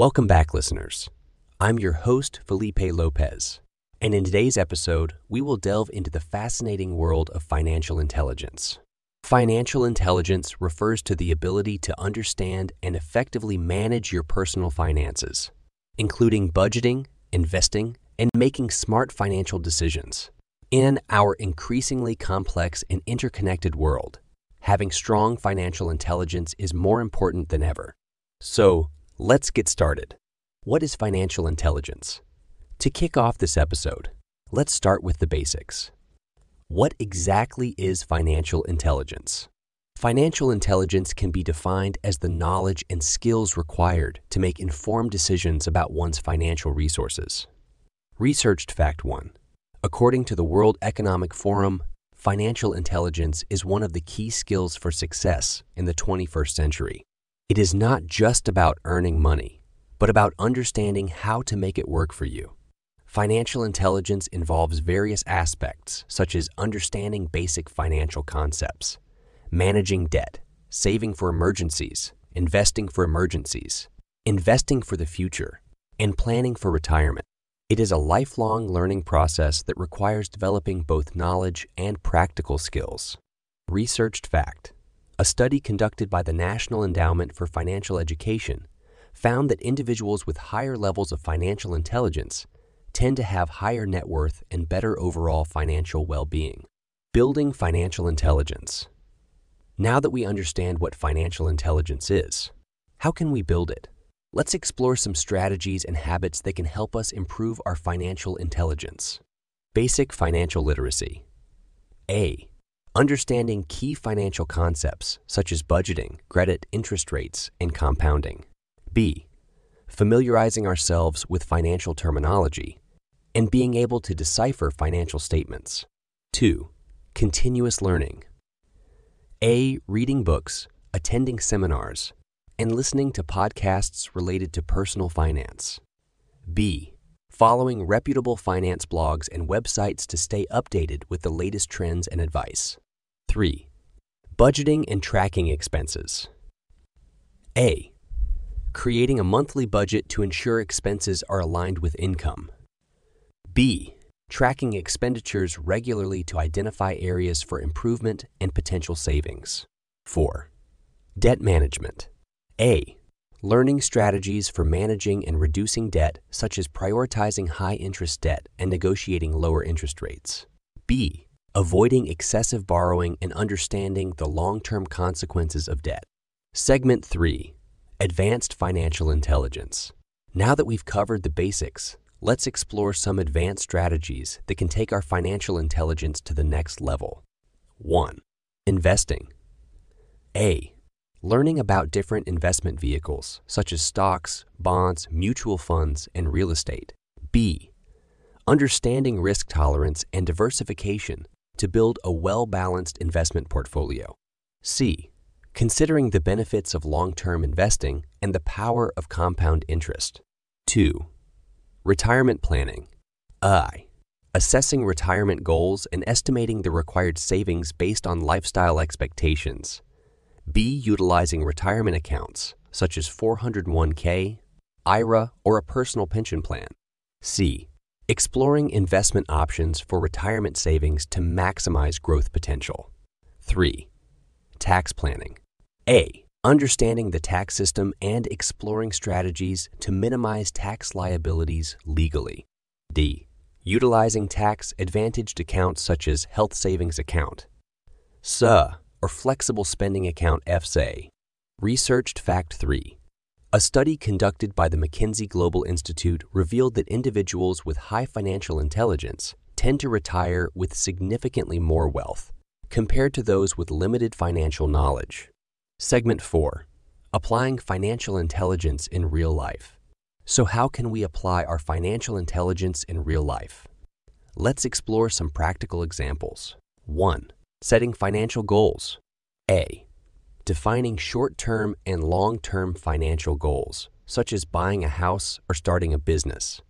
Welcome back, listeners. I'm your host, Felipe López, and in today's episode, we will delve into the fascinating world of financial intelligence. Financial intelligence refers to the ability to understand and effectively manage your personal finances, including budgeting, investing, and making smart financial decisions. In our increasingly complex and interconnected world, having strong financial intelligence is more important than ever. So, let's get started. What is financial intelligence? To kick off this episode, let's start with the basics. What exactly is financial intelligence? Financial intelligence can be defined as the knowledge and skills required to make informed decisions about one's financial resources. Researched Fact 1 According to the World Economic Forum, financial intelligence is one of the key skills for success in the 21st century. It is not just about earning money, but about understanding how to make it work for you. Financial intelligence involves various aspects, such as understanding basic financial concepts, managing debt, saving for emergencies, investing for emergencies, investing for the future, and planning for retirement. It is a lifelong learning process that requires developing both knowledge and practical skills. Researched fact a study conducted by the National Endowment for Financial Education found that individuals with higher levels of financial intelligence tend to have higher net worth and better overall financial well being. Building financial intelligence. Now that we understand what financial intelligence is, how can we build it? Let's explore some strategies and habits that can help us improve our financial intelligence. Basic financial literacy. A. Understanding key financial concepts such as budgeting, credit, interest rates, and compounding. B. Familiarizing ourselves with financial terminology and being able to decipher financial statements. 2. Continuous learning. A. Reading books, attending seminars, and listening to podcasts related to personal finance. B. Following reputable finance blogs and websites to stay updated with the latest trends and advice. 3. Budgeting and tracking expenses. A. Creating a monthly budget to ensure expenses are aligned with income. B. Tracking expenditures regularly to identify areas for improvement and potential savings. 4. Debt management. A. Learning strategies for managing and reducing debt, such as prioritizing high interest debt and negotiating lower interest rates. B. Avoiding excessive borrowing and understanding the long term consequences of debt. Segment 3 Advanced Financial Intelligence. Now that we've covered the basics, let's explore some advanced strategies that can take our financial intelligence to the next level. 1. Investing. A. Learning about different investment vehicles, such as stocks, bonds, mutual funds, and real estate. B. Understanding risk tolerance and diversification to build a well balanced investment portfolio. C. Considering the benefits of long term investing and the power of compound interest. 2. Retirement planning. I. Assessing retirement goals and estimating the required savings based on lifestyle expectations. B. Utilizing retirement accounts, such as 401k, IRA, or a personal pension plan. C. Exploring investment options for retirement savings to maximize growth potential. 3. Tax planning. A. Understanding the tax system and exploring strategies to minimize tax liabilities legally. D. Utilizing tax advantaged accounts such as health savings account. SA or Flexible Spending Account FSA. Researched Fact 3. A study conducted by the McKinsey Global Institute revealed that individuals with high financial intelligence tend to retire with significantly more wealth compared to those with limited financial knowledge. Segment 4 Applying Financial Intelligence in Real Life. So, how can we apply our financial intelligence in real life? Let's explore some practical examples. 1. Setting financial goals. A. Defining short term and long term financial goals, such as buying a house or starting a business.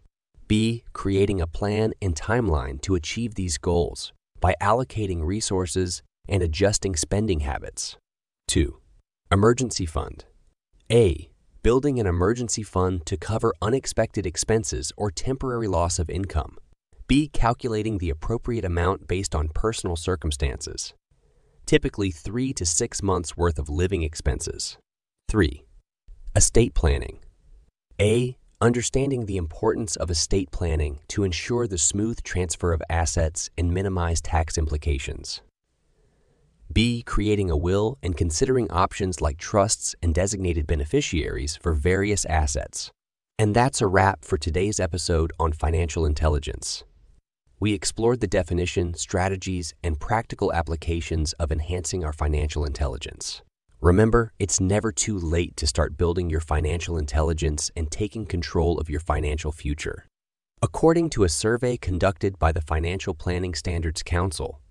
B. Creating a plan and timeline to achieve these goals by allocating resources and adjusting spending habits. 2. Emergency Fund. A. building an emergency fund to cover unexpected expenses or temporary loss of income. B. Calculating the appropriate amount based on personal circumstances, typically three to six months' worth of living expenses. 3. Estate planning. A. Understanding the importance of estate planning to ensure the smooth transfer of assets and minimize tax implications. B. Creating a will and considering options like trusts and designated beneficiaries for various assets. And that's a wrap for today's episode on financial intelligence. We explored the definition, strategies, and practical applications of enhancing our financial intelligence. Remember, it's never too late to start building your financial intelligence and taking control of your financial future. According to a survey conducted by the Financial Planning Standards Council,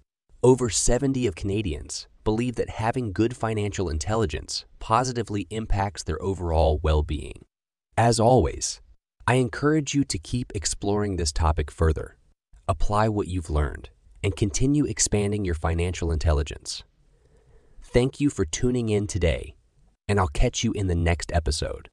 over 70 of Canadians believe that having good financial intelligence positively impacts their overall well being. As always, I encourage you to keep exploring this topic further, apply what you've learned, and continue expanding your financial intelligence. Thank you for tuning in today, and I'll catch you in the next episode.